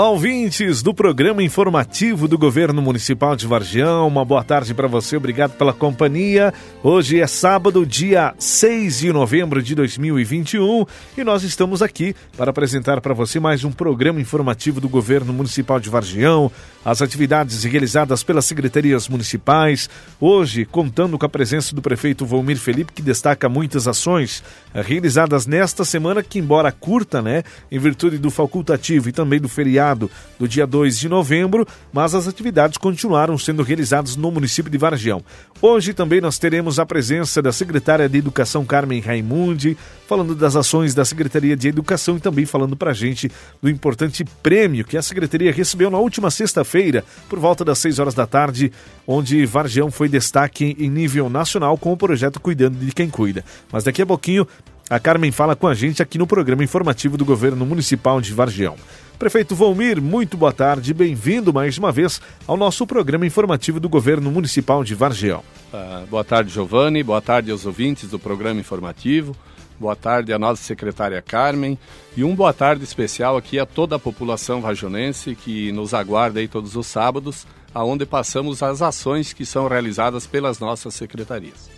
Olá, ouvintes do programa informativo do Governo Municipal de Vargião. Uma boa tarde para você, obrigado pela companhia. Hoje é sábado, dia 6 de novembro de 2021 e nós estamos aqui para apresentar para você mais um programa informativo do Governo Municipal de Vargião, as atividades realizadas pelas secretarias municipais. Hoje, contando com a presença do prefeito Volmir Felipe, que destaca muitas ações realizadas nesta semana, que, embora curta, né, em virtude do facultativo e também do feriado do dia 2 de novembro, mas as atividades continuaram sendo realizadas no município de Vargião. Hoje também nós teremos a presença da secretária de Educação Carmen Raimundi, falando das ações da Secretaria de Educação e também falando para a gente do importante prêmio que a Secretaria recebeu na última sexta-feira, por volta das 6 horas da tarde, onde Vargião foi destaque em nível nacional com o projeto Cuidando de Quem Cuida. Mas daqui a pouquinho a Carmen fala com a gente aqui no programa informativo do Governo Municipal de Vargião. Prefeito Volmir, muito boa tarde, bem-vindo mais uma vez ao nosso programa informativo do Governo Municipal de Vargião. Uh, boa tarde, Giovanni, boa tarde aos ouvintes do programa informativo, boa tarde à nossa secretária Carmen e um boa tarde especial aqui a toda a população varjonense que nos aguarda aí todos os sábados, aonde passamos as ações que são realizadas pelas nossas secretarias.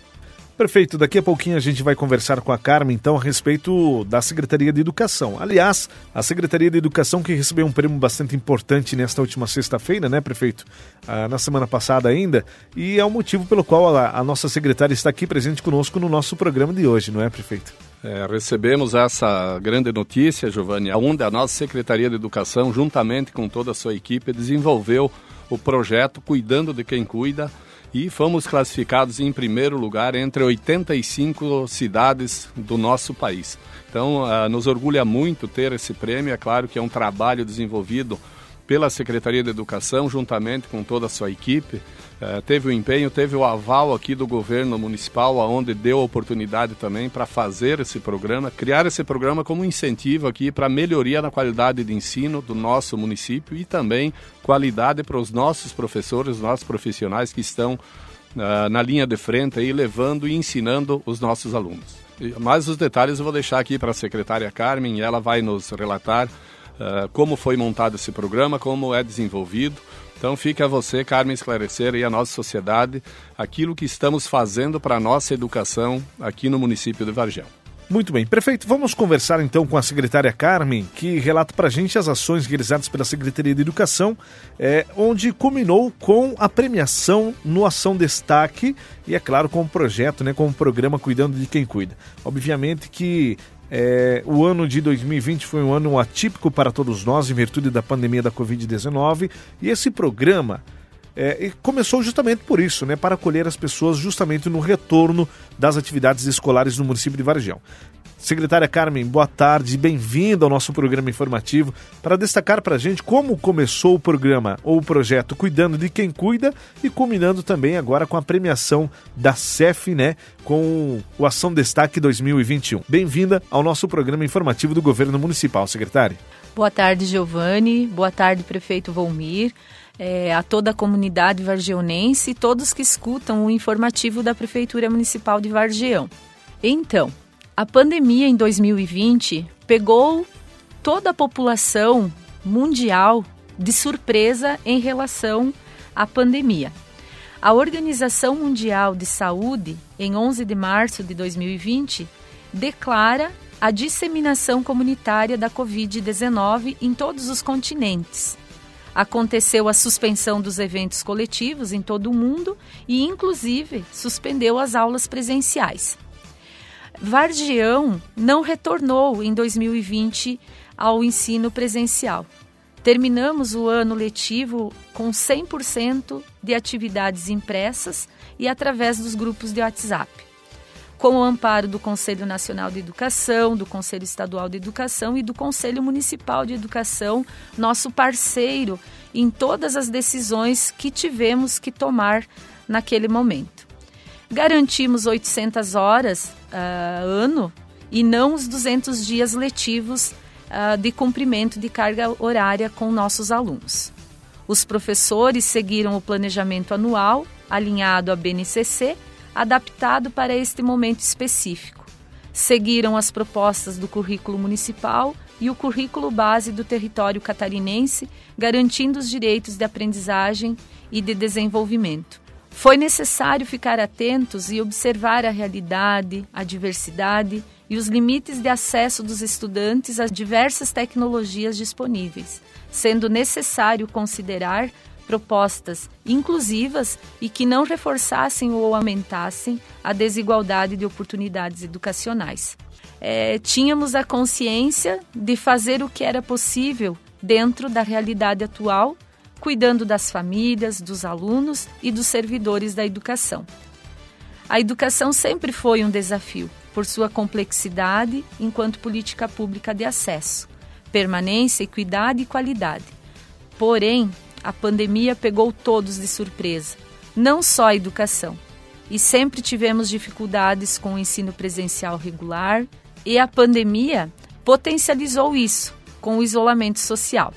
Perfeito, daqui a pouquinho a gente vai conversar com a Carmen então a respeito da Secretaria de Educação. Aliás, a Secretaria de Educação que recebeu um prêmio bastante importante nesta última sexta-feira, né, prefeito? Ah, na semana passada ainda, e é o motivo pelo qual a, a, nossa secretária está aqui presente conosco no nosso programa de hoje, não é, prefeito? É, recebemos essa grande notícia, Giovanni, onde a nossa Secretaria de Educação, juntamente com toda a sua equipe, desenvolveu o projeto Cuidando de Quem Cuida, e fomos classificados em primeiro lugar entre 85 cidades do nosso país. Então, uh, nos orgulha muito ter esse prêmio. É claro que é um trabalho desenvolvido pela Secretaria de Educação, juntamente com toda a sua equipe. Uh, teve o empenho, teve o aval aqui do governo municipal, onde deu a oportunidade também para fazer esse programa, criar esse programa como incentivo aqui para melhoria na qualidade de ensino do nosso município e também qualidade para os nossos professores, os nossos profissionais que estão uh, na linha de frente aí, levando e ensinando os nossos alunos. Mais os detalhes eu vou deixar aqui para a secretária Carmen, ela vai nos relatar uh, como foi montado esse programa, como é desenvolvido. Então fica a você, Carmen, esclarecer e a nossa sociedade aquilo que estamos fazendo para a nossa educação aqui no município de Vargem. Muito bem, prefeito, vamos conversar então com a secretária Carmen, que relata para a gente as ações realizadas pela Secretaria de Educação, é, onde culminou com a premiação no Ação Destaque e, é claro, com o projeto, né, com o programa Cuidando de Quem Cuida. Obviamente que é, o ano de 2020 foi um ano atípico para todos nós, em virtude da pandemia da Covid-19, e esse programa é, começou justamente por isso, né, para acolher as pessoas justamente no retorno das atividades escolares no município de Varjão. Secretária Carmen, boa tarde, bem-vinda ao nosso programa informativo para destacar para a gente como começou o programa ou o projeto Cuidando de Quem Cuida e culminando também agora com a premiação da CEF, né, com o Ação Destaque 2021. Bem-vinda ao nosso programa informativo do Governo Municipal, secretária. Boa tarde, Giovanni. Boa tarde, prefeito Volmir. É, a toda a comunidade vargionense e todos que escutam o informativo da Prefeitura Municipal de Vargião. Então, a pandemia em 2020 pegou toda a população mundial de surpresa em relação à pandemia. A Organização Mundial de Saúde, em 11 de março de 2020, declara a disseminação comunitária da Covid-19 em todos os continentes. Aconteceu a suspensão dos eventos coletivos em todo o mundo e, inclusive, suspendeu as aulas presenciais. Vargião não retornou em 2020 ao ensino presencial. Terminamos o ano letivo com 100% de atividades impressas e através dos grupos de WhatsApp. Com o amparo do Conselho Nacional de Educação, do Conselho Estadual de Educação e do Conselho Municipal de Educação, nosso parceiro em todas as decisões que tivemos que tomar naquele momento. Garantimos 800 horas uh, ano e não os 200 dias letivos uh, de cumprimento de carga horária com nossos alunos. Os professores seguiram o planejamento anual alinhado à BNCC, adaptado para este momento específico. Seguiram as propostas do currículo municipal e o currículo base do território catarinense, garantindo os direitos de aprendizagem e de desenvolvimento. Foi necessário ficar atentos e observar a realidade, a diversidade e os limites de acesso dos estudantes às diversas tecnologias disponíveis, sendo necessário considerar propostas inclusivas e que não reforçassem ou aumentassem a desigualdade de oportunidades educacionais. É, tínhamos a consciência de fazer o que era possível dentro da realidade atual cuidando das famílias, dos alunos e dos servidores da educação. A educação sempre foi um desafio, por sua complexidade enquanto política pública de acesso, permanência, equidade e qualidade. Porém, a pandemia pegou todos de surpresa, não só a educação. E sempre tivemos dificuldades com o ensino presencial regular, e a pandemia potencializou isso com o isolamento social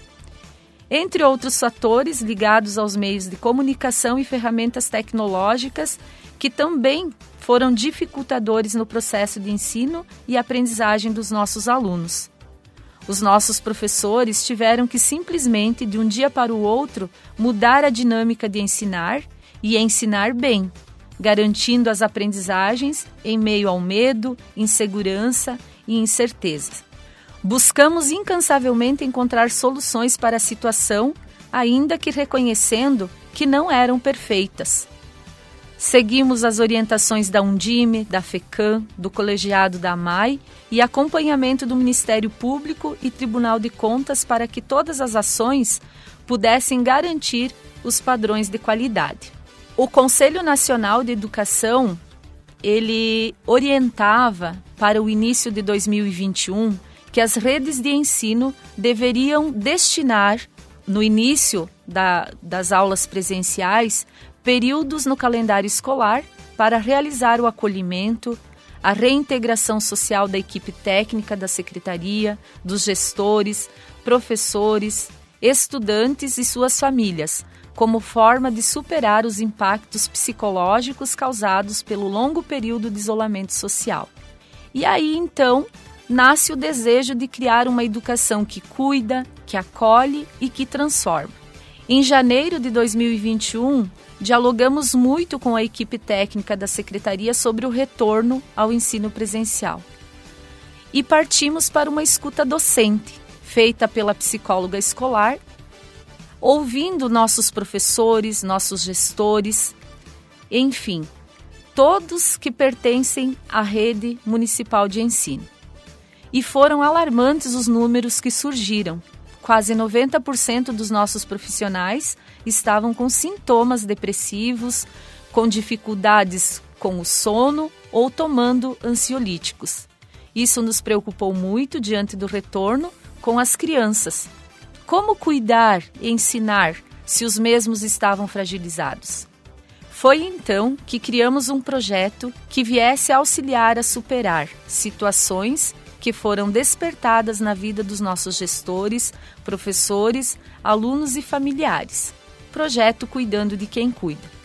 entre outros fatores ligados aos meios de comunicação e ferramentas tecnológicas que também foram dificultadores no processo de ensino e aprendizagem dos nossos alunos. Os nossos professores tiveram que simplesmente, de um dia para o outro, mudar a dinâmica de ensinar e ensinar bem, garantindo as aprendizagens em meio ao medo, insegurança e incertezas. Buscamos incansavelmente encontrar soluções para a situação, ainda que reconhecendo que não eram perfeitas. Seguimos as orientações da Undime, da FECAM, do colegiado da AMAI e acompanhamento do Ministério Público e Tribunal de Contas para que todas as ações pudessem garantir os padrões de qualidade. O Conselho Nacional de Educação, ele orientava para o início de 2021 que as redes de ensino deveriam destinar, no início da, das aulas presenciais, períodos no calendário escolar para realizar o acolhimento, a reintegração social da equipe técnica da secretaria, dos gestores, professores, estudantes e suas famílias, como forma de superar os impactos psicológicos causados pelo longo período de isolamento social. E aí então nasce o desejo de criar uma educação que cuida, que acolhe e que transforma. Em janeiro de 2021, dialogamos muito com a equipe técnica da secretaria sobre o retorno ao ensino presencial. E partimos para uma escuta docente, feita pela psicóloga escolar, ouvindo nossos professores, nossos gestores, enfim, todos que pertencem à rede municipal de ensino e foram alarmantes os números que surgiram. Quase 90% dos nossos profissionais estavam com sintomas depressivos, com dificuldades com o sono ou tomando ansiolíticos. Isso nos preocupou muito diante do retorno com as crianças. Como cuidar e ensinar se os mesmos estavam fragilizados? Foi então que criamos um projeto que viesse auxiliar a superar situações que foram despertadas na vida dos nossos gestores, professores, alunos e familiares. Projeto Cuidando de Quem Cuida.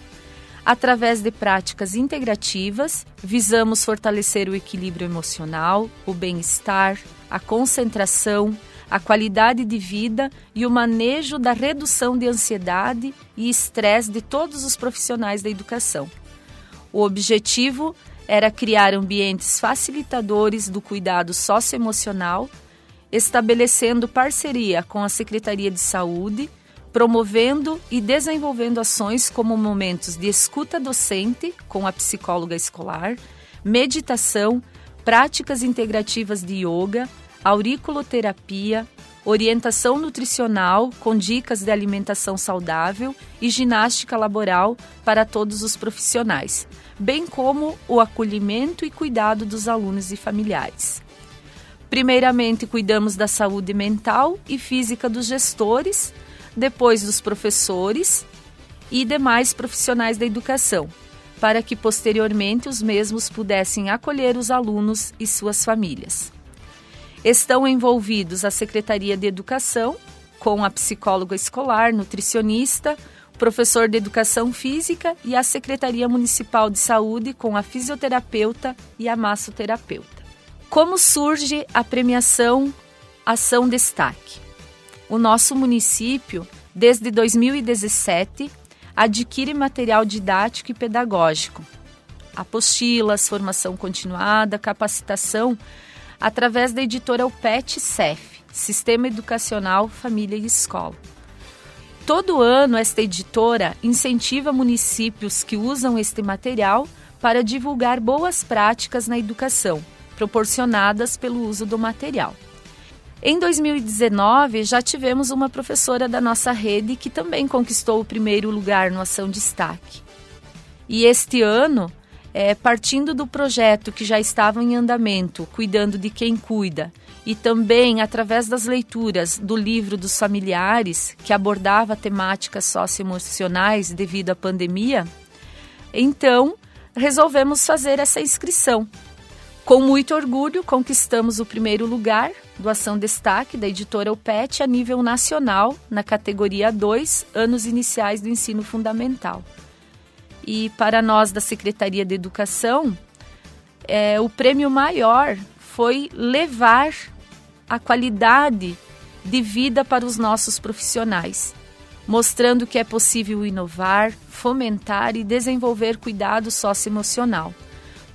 Através de práticas integrativas, visamos fortalecer o equilíbrio emocional, o bem-estar, a concentração, a qualidade de vida e o manejo da redução de ansiedade e estresse de todos os profissionais da educação. O objetivo era criar ambientes facilitadores do cuidado socioemocional, estabelecendo parceria com a Secretaria de Saúde, promovendo e desenvolvendo ações como momentos de escuta docente com a psicóloga escolar, meditação, práticas integrativas de yoga, auriculoterapia, orientação nutricional com dicas de alimentação saudável e ginástica laboral para todos os profissionais, bem como o acolhimento e cuidado dos alunos e familiares. Primeiramente, cuidamos da saúde mental e física dos gestores, depois dos professores e demais profissionais da educação, para que posteriormente os mesmos pudessem acolher os alunos e suas famílias. Estão envolvidos a Secretaria de Educação, com a psicóloga escolar, nutricionista, professor de Educação Física e a Secretaria Municipal de Saúde, com a fisioterapeuta e a massoterapeuta. Como surge a premiação Ação Destaque. O nosso município, desde 2017, adquire material didático e pedagógico, apostilas, formação continuada, capacitação, através da editora UPET CEF, Sistema Educacional Família e Escola. Todo ano, esta editora incentiva municípios que usam este material para divulgar boas práticas na educação, proporcionadas pelo uso do material. Em 2019, já tivemos uma professora da nossa rede que também conquistou o primeiro lugar no Ação Destaque. E este ano, é, partindo do projeto que já estava em andamento, Cuidando de Quem Cuida, e também através das leituras do livro dos familiares, que abordava temáticas socioemocionais devido à pandemia, então resolvemos fazer essa inscrição. Com muito orgulho, conquistamos o primeiro lugar do Ação Destaque da editora OPET a nível nacional, na categoria 2, anos iniciais do ensino fundamental. E para nós da Secretaria de Educação, é, o prêmio maior foi levar a qualidade de vida para os nossos profissionais, mostrando que é possível inovar, fomentar e desenvolver cuidado socioemocional,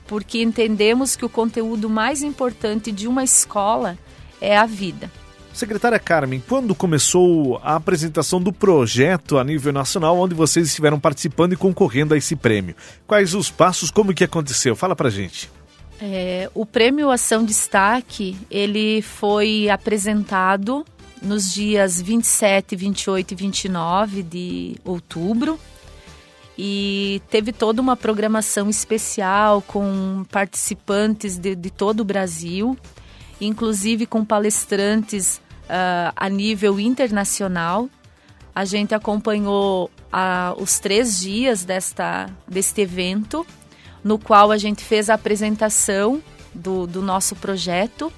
porque entendemos que o conteúdo mais importante de uma escola é a vida. Secretária Carmen, quando começou a apresentação do projeto a nível nacional, onde vocês estiveram participando e concorrendo a esse prêmio? Quais os passos, como que aconteceu? Fala pra gente. É, o Prêmio Ação Destaque, ele foi apresentado nos dias 27, 28 e 29 de outubro e teve toda uma programação especial com participantes de, de todo o Brasil, inclusive com palestrantes uh, a nível internacional. A gente acompanhou uh, os três dias desta, deste evento no qual a gente fez a apresentação do, do nosso projeto,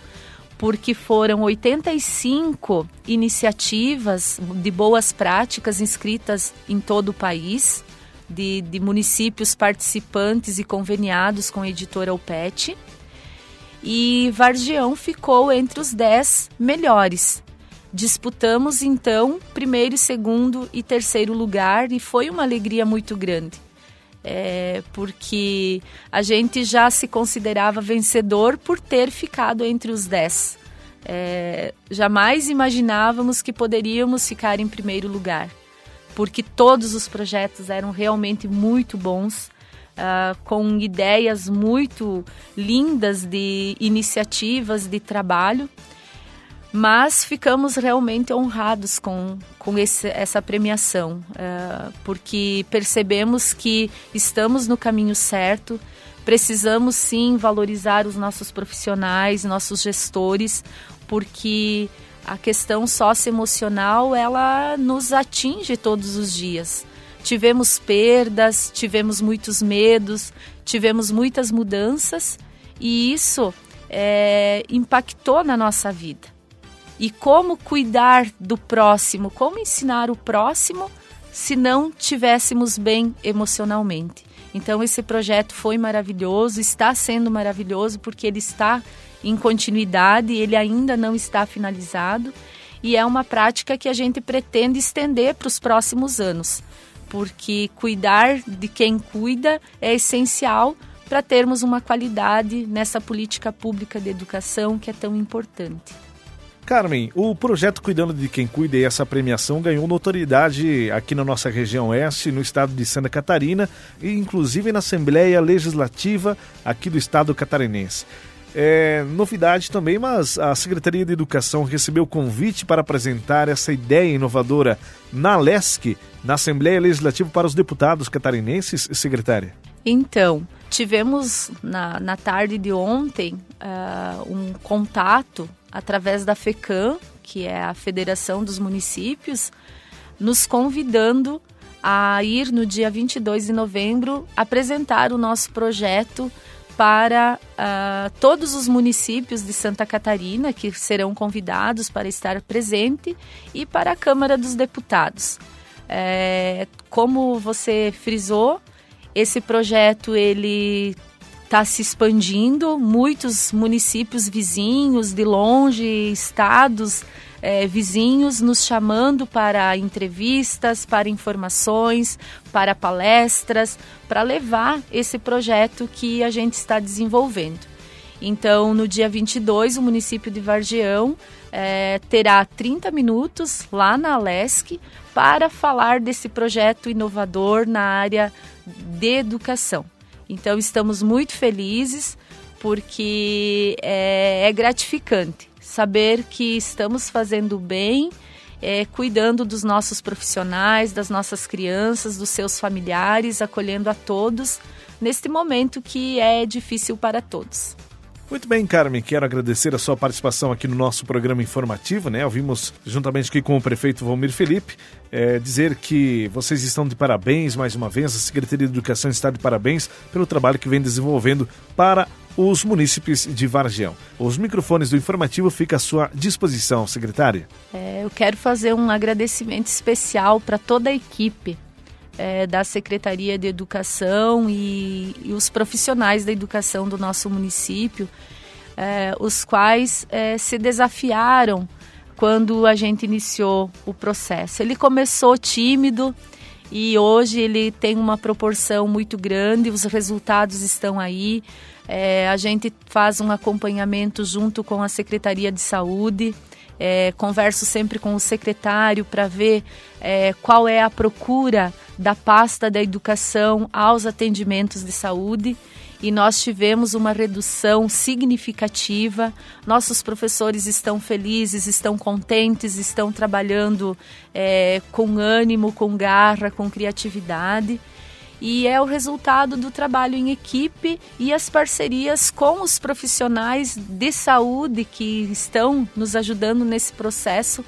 porque foram 85 iniciativas de boas práticas inscritas em todo o país, de, de municípios participantes e conveniados com a editora UPET. E Vargião ficou entre os 10 melhores. Disputamos então primeiro, segundo e terceiro lugar e foi uma alegria muito grande é, porque a gente já se considerava vencedor por ter ficado entre os dez. É, jamais imaginávamos que poderíamos ficar em primeiro lugar, porque todos os projetos eram realmente muito bons, uh, com ideias muito lindas de iniciativas de trabalho mas ficamos realmente honrados com, com esse, essa premiação, uh, porque percebemos que estamos no caminho certo, precisamos sim valorizar os nossos profissionais, nossos gestores, porque a questão socioemocional ela nos atinge todos os dias. Tivemos perdas, tivemos muitos medos, tivemos muitas mudanças e isso é, impactou na nossa vida. E como cuidar do próximo, como ensinar o próximo se não tivéssemos bem emocionalmente. Então esse projeto foi maravilhoso, está sendo maravilhoso porque ele está em continuidade, ele ainda não está finalizado e é uma prática que a gente pretende estender para os próximos anos, porque cuidar de quem cuida é essencial para termos uma qualidade nessa política pública de educação que é tão importante. Carmen, o projeto Cuidando de Quem Cuida e essa premiação ganhou notoriedade aqui na nossa região oeste, no estado de Santa Catarina e inclusive na Assembleia Legislativa aqui do estado catarinense. É, novidade também, mas a Secretaria de Educação recebeu convite para apresentar essa ideia inovadora na LESC, na Assembleia Legislativa para os deputados catarinenses, secretária. Então, tivemos na, na tarde de ontem uh, um contato através da FECAM, que é a Federação dos Municípios, nos convidando a ir no dia 22 de novembro apresentar o nosso projeto para uh, todos os municípios de Santa Catarina que serão convidados para estar presente e para a Câmara dos Deputados. É, como você frisou, esse projeto ele está se expandindo, muitos municípios vizinhos, de longe, estados é, vizinhos nos chamando para entrevistas, para informações, para palestras, para levar esse projeto que a gente está desenvolvendo. Então, no dia 22, o município de Vargeão é, terá 30 minutos lá na Alesc para falar desse projeto inovador na área de educação. Então, estamos muito felizes porque é, é gratificante saber que estamos fazendo bem, é, cuidando dos nossos profissionais, das nossas crianças, dos seus familiares, acolhendo a todos neste momento que é difícil para todos. Muito bem, Carmen, quero agradecer a sua participação aqui no nosso programa informativo, né? Ouvimos juntamente aqui com o prefeito Valmir Felipe é, dizer que vocês estão de parabéns mais uma vez, a Secretaria de Educação está de parabéns pelo trabalho que vem desenvolvendo para os munícipes de Vargião. Os microfones do informativo ficam à sua disposição, secretária. É, eu quero fazer um agradecimento especial para toda a equipe é, da Secretaria de Educação e, e, os profissionais da educação do nosso município, é, os quais é, se desafiaram quando a gente iniciou o processo. Ele começou tímido e hoje ele tem uma proporção muito grande, os resultados estão aí. É, a gente faz um acompanhamento junto com a Secretaria de Saúde é, converso sempre com o secretário para ver é, qual é a procura da pasta da educação aos atendimentos de saúde e nós tivemos uma redução significativa. Nossos professores estão felizes, estão contentes, estão trabalhando é, com ânimo, com garra, com criatividade e é o resultado do trabalho em equipe e as parcerias com os profissionais de saúde que estão nos ajudando nesse processo.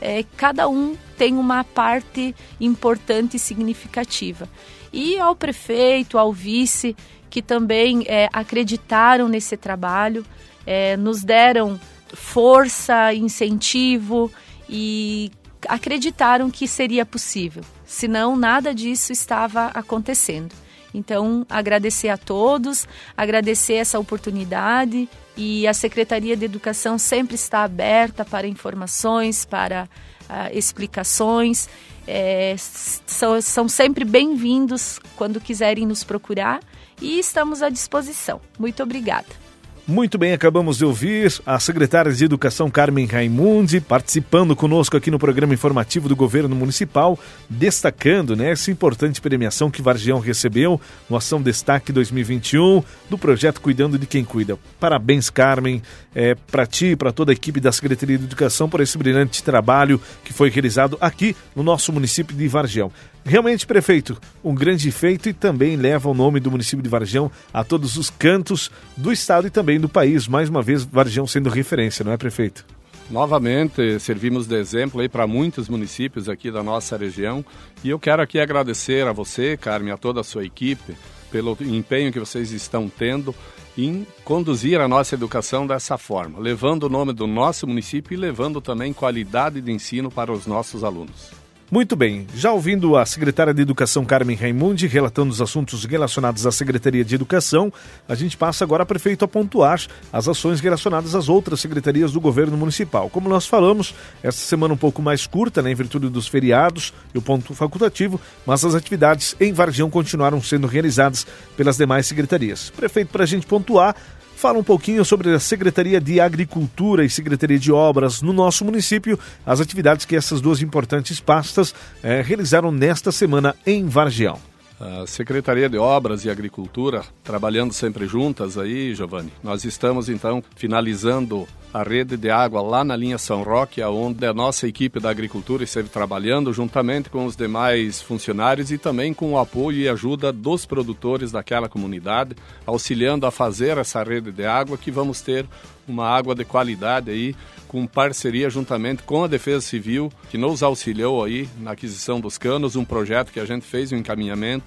É, cada um tem uma parte importante e significativa. E ao prefeito, ao vice, que também é, acreditaram nesse trabalho, é, nos deram força, incentivo e acreditaram que seria possível senão nada disso estava acontecendo. Então, agradecer a todos, agradecer essa oportunidade e a Secretaria de Educação sempre está aberta para informações, para uh, explicações. É, são, são sempre bem-vindos quando quiserem nos procurar e estamos à disposição. Muito obrigada. Muito bem, acabamos de ouvir a secretária de Educação Carmen Raimundi participando conosco aqui no programa informativo do governo municipal, destacando né, essa importante premiação que Vargião recebeu no Ação Destaque 2021 do projeto Cuidando de Quem Cuida. Parabéns, Carmen, é, para ti e para toda a equipe da Secretaria de Educação por esse brilhante trabalho que foi realizado aqui no nosso município de Vargião. Realmente, prefeito, um grande feito e também leva o nome do município de Varjão a todos os cantos do estado e também do país. Mais uma vez, Varjão sendo referência, não é, prefeito? Novamente, servimos de exemplo aí para muitos municípios aqui da nossa região. E eu quero aqui agradecer a você, Carmen, a toda a sua equipe, pelo empenho que vocês estão tendo em conduzir a nossa educação dessa forma, levando o nome do nosso município e levando também qualidade de ensino para os nossos alunos. Muito bem, já ouvindo a secretária de Educação Carmen Raimundi relatando os assuntos relacionados à Secretaria de Educação, a gente passa agora, prefeito, a pontuar as ações relacionadas às outras secretarias do governo municipal. Como nós falamos, esta semana um pouco mais curta, né, em virtude dos feriados e o ponto facultativo, mas as atividades em Vargião continuaram sendo realizadas pelas demais secretarias. Prefeito, para a gente pontuar, fala um pouquinho sobre a Secretaria de Agricultura e Secretaria de Obras no nosso município, as atividades que essas duas importantes pastas eh, realizaram nesta semana em Vargião. A Secretaria de Obras e Agricultura, trabalhando sempre juntas aí, Giovanni. Nós estamos então finalizando a rede de água lá na linha São Roque, onde a nossa equipe da agricultura esteve trabalhando juntamente com os demais funcionários e também com o apoio e ajuda dos produtores daquela comunidade, auxiliando a fazer essa rede de água que vamos ter uma água de qualidade aí, com parceria juntamente com a Defesa Civil, que nos auxiliou aí na aquisição dos canos, um projeto que a gente fez um encaminhamento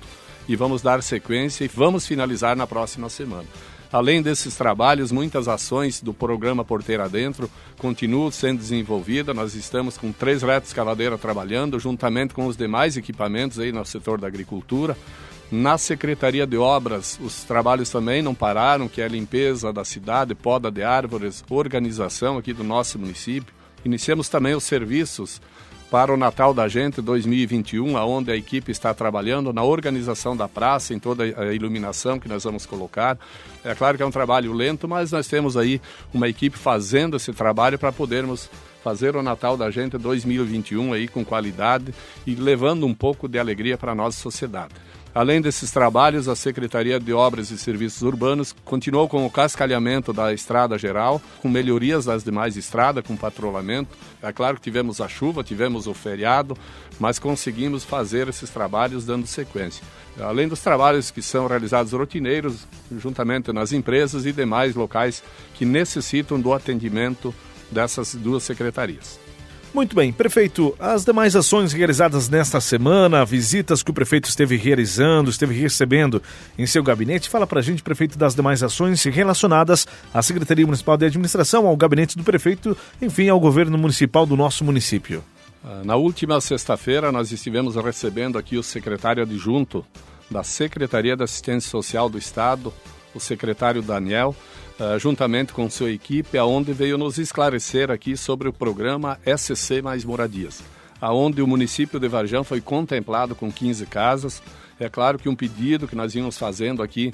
e vamos dar sequência e vamos finalizar na próxima semana. Além desses trabalhos, muitas ações do programa Porteira Dentro continuam sendo desenvolvidas. Nós estamos com três retos escavadeira trabalhando, juntamente com os demais equipamentos aí no setor da agricultura, Na Secretaria de Obras, os trabalhos também não pararam, que é a limpeza da cidade, poda de árvores, organização aqui do nosso município. Iniciamos também os serviços para o Natal da Gente 2021, aonde a equipe está trabalhando na organização da praça, em toda a iluminação que nós vamos colocar. É claro que é um trabalho lento, mas nós temos aí uma equipe fazendo esse trabalho para podermos fazer o Natal da Gente 2021 aí com qualidade e levando um pouco de alegria para a nossa sociedade. Além desses trabalhos, a Secretaria de Obras e Serviços Urbanos continuou com o cascalhamento da estrada geral, com melhorias das demais estradas, com patrulhamento. É claro que tivemos a chuva, tivemos o feriado, mas conseguimos fazer esses trabalhos dando sequência. Além dos trabalhos que são realizados rotineiros, juntamente nas empresas e demais locais que necessitam do atendimento dessas duas secretarias. Muito bem, prefeito, as demais ações realizadas nesta semana, visitas que o prefeito esteve realizando, esteve recebendo em seu gabinete, fala para a gente, prefeito, das demais ações relacionadas à Secretaria Municipal de Administração, ao gabinete do prefeito, enfim, ao governo municipal do nosso município. Ah, na última sexta-feira, nós estivemos recebendo aqui o secretário adjunto da Secretaria da Assistência Social do Estado, o secretário Daniel, uh, juntamente com sua equipe, aonde veio nos esclarecer aqui sobre o programa SC Mais Moradias, aonde o município de Varjão foi contemplado com 15 casas. É claro que um pedido que nós íamos fazendo aqui,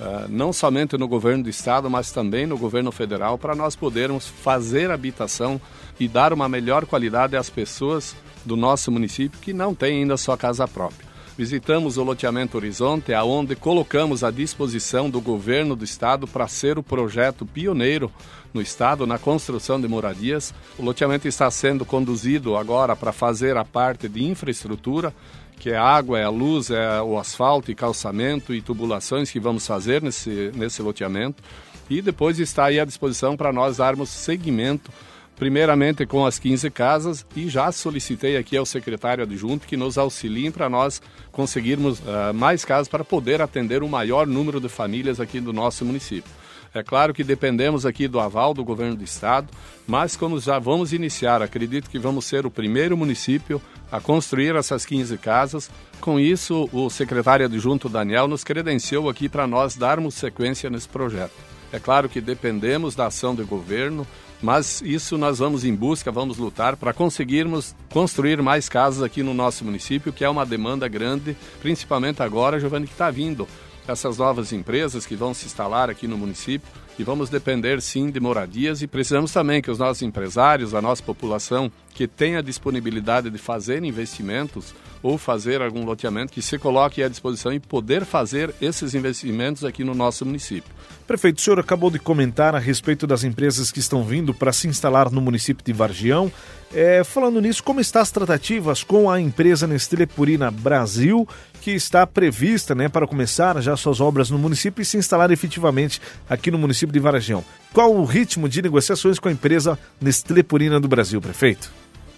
uh, não somente no governo do estado, mas também no governo federal, para nós podermos fazer habitação e dar uma melhor qualidade às pessoas do nosso município que não têm ainda sua casa própria. Visitamos o loteamento Horizonte, aonde colocamos à disposição do governo do estado para ser o projeto pioneiro no estado na construção de moradias. O loteamento está sendo conduzido agora para fazer a parte de infraestrutura, que é a água, é a luz, é o asfalto e calçamento e tubulações que vamos fazer nesse, nesse loteamento. E depois está aí à disposição para nós darmos seguimento primeiramente com as 15 casas e já solicitei aqui ao secretário adjunto que nos auxiliem para nós conseguirmos uh, mais casas para poder atender o maior número de famílias aqui do nosso município. É claro que dependemos aqui do aval do governo do estado, mas como já vamos iniciar, acredito que vamos ser o primeiro município a construir essas 15 casas. Com isso, o secretário adjunto Daniel nos credenciou aqui para nós darmos sequência nesse projeto. É claro que dependemos da ação do governo, mas isso nós vamos em busca, vamos lutar para conseguirmos construir mais casas aqui no nosso município, que é uma demanda grande, principalmente agora, Giovanni, que está vindo essas novas empresas que vão se instalar aqui no município e vamos depender sim de moradias e precisamos também que os nossos empresários, a nossa população que tenha disponibilidade de fazer investimentos ou fazer algum loteamento que se coloque à disposição e poder fazer esses investimentos aqui no nosso município. Prefeito, o senhor acabou de comentar a respeito das empresas que estão vindo para se instalar no município de Vargião. É, falando nisso, como estão as tratativas com a empresa Nestlé Purina Brasil, que está prevista né, para começar já suas obras no município e se instalar efetivamente aqui no município de Vargião? Qual o ritmo de negociações com a empresa Nestlé Purina do Brasil, prefeito?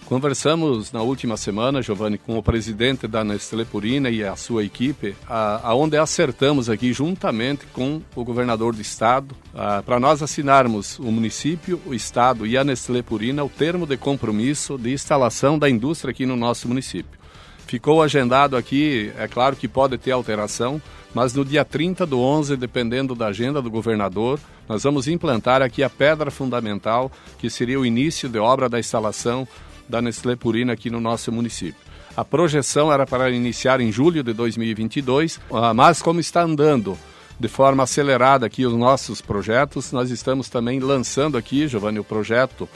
Conversamos na última semana, Giovanni, com o presidente da Nestlé Purina e a sua equipe, aonde acertamos aqui juntamente com o governador do estado, para nós assinarmos o município, o estado e a Nestlé Purina o termo de compromisso de instalação da indústria aqui no nosso município. Ficou agendado aqui, é claro que pode ter alteração, mas no dia 30 do 11, dependendo da agenda do governador, nós vamos implantar aqui a pedra fundamental, que seria o início de obra da instalação da Nestlé Purina aqui no nosso município. A projeção era para iniciar em julho de 2022, ah, mas como está andando de forma acelerada aqui os nossos projetos, nós estamos também lançando aqui, Giovanni, o projeto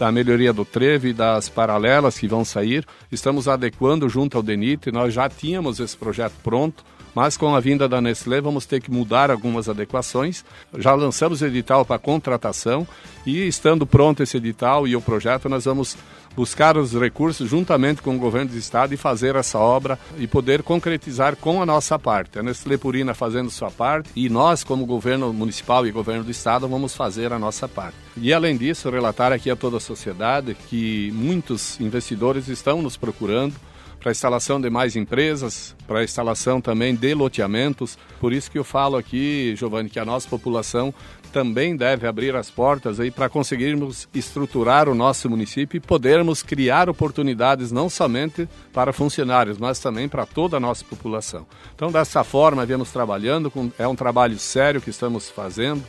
da melhoria do treve e das paralelas que vão sair. Estamos adequando junto ao DENIT, nós já tínhamos esse projeto pronto, mas com a vinda da Nestlé vamos ter que mudar algumas adequações. Já lançamos o edital para contratação e estando pronto esse edital e o projeto, nós vamos buscar os recursos juntamente com o governo do estado e fazer essa obra e poder concretizar com a nossa parte. A Nestlé Purina fazendo sua parte e nós, como governo municipal e governo do estado, vamos fazer a nossa parte. E além disso, relatar aqui a toda a sociedade que muitos investidores estão nos procurando para a instalação de mais empresas, para a instalação também de loteamentos. Por isso que eu falo aqui, Giovanni, que a nossa população também deve abrir as portas aí para conseguirmos estruturar o nosso município e podermos criar oportunidades não somente para funcionários, mas também para toda a nossa população. Então, dessa forma, viemos trabalhando, com, é um trabalho sério que estamos fazendo,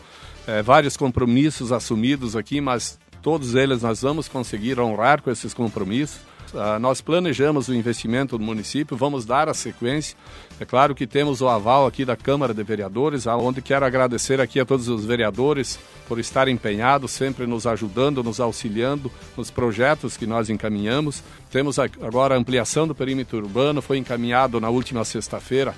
é, vários compromissos assumidos aqui, mas todos eles nós vamos conseguir honrar com esses compromissos. Uh, nós planejamos o investimento no município, vamos dar a sequência. É claro que temos o aval aqui da Câmara de Vereadores, onde quero agradecer aqui a todos os vereadores por estarem empenhados, sempre nos ajudando, nos auxiliando nos projetos que nós encaminhamos. Temos agora a ampliação do perímetro urbano, foi encaminhado na última sexta-feira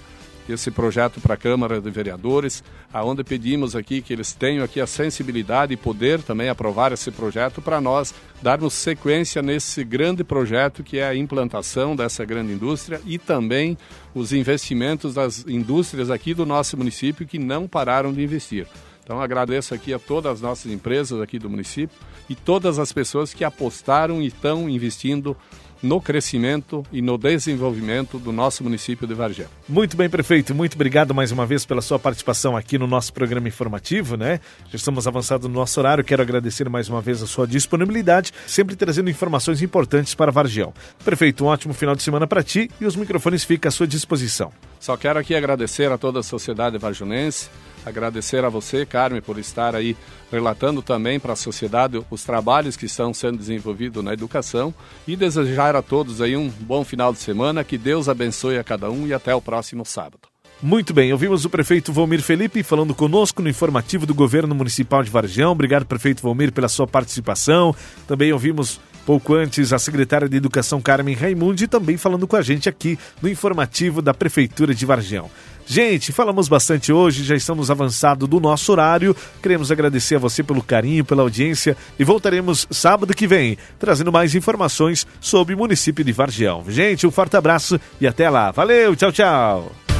esse projeto para a Câmara de Vereadores, aonde pedimos aqui que eles tenham aqui a sensibilidade e poder também aprovar esse projeto para nós darmos sequência nesse grande projeto que é a implantação dessa grande indústria e também os investimentos das indústrias aqui do nosso município que não pararam de investir. Então agradeço aqui a todas as nossas empresas aqui do município e todas as pessoas que apostaram e estão investindo no crescimento e no desenvolvimento do nosso município de Vargem. Muito bem, prefeito. Muito obrigado mais uma vez pela sua participação aqui no nosso programa informativo, né? Já estamos avançados no nosso horário. Quero agradecer mais uma vez a sua disponibilidade, sempre trazendo informações importantes para Vargião. Prefeito, um ótimo final de semana para ti e os microfones ficam à sua disposição. Só quero aqui agradecer a toda a sociedade varjunense Agradecer a você, Carmen, por estar aí relatando também para a sociedade os trabalhos que estão sendo desenvolvidos na educação e desejar a todos aí um bom final de semana, que Deus abençoe a cada um e até o próximo sábado. Muito bem, ouvimos o prefeito Valmir Felipe falando conosco no informativo do governo municipal de Vargião. Obrigado, prefeito Valmir, pela sua participação. Também ouvimos pouco antes a secretária de Educação Carmen Raimundi também falando com a gente aqui no informativo da prefeitura de Vargião. Gente, falamos bastante hoje, já estamos avançado do nosso horário. Queremos agradecer a você pelo carinho, pela audiência e voltaremos sábado que vem, trazendo mais informações sobre o município de Vargião. Gente, um forte abraço e até lá. Valeu, tchau, tchau.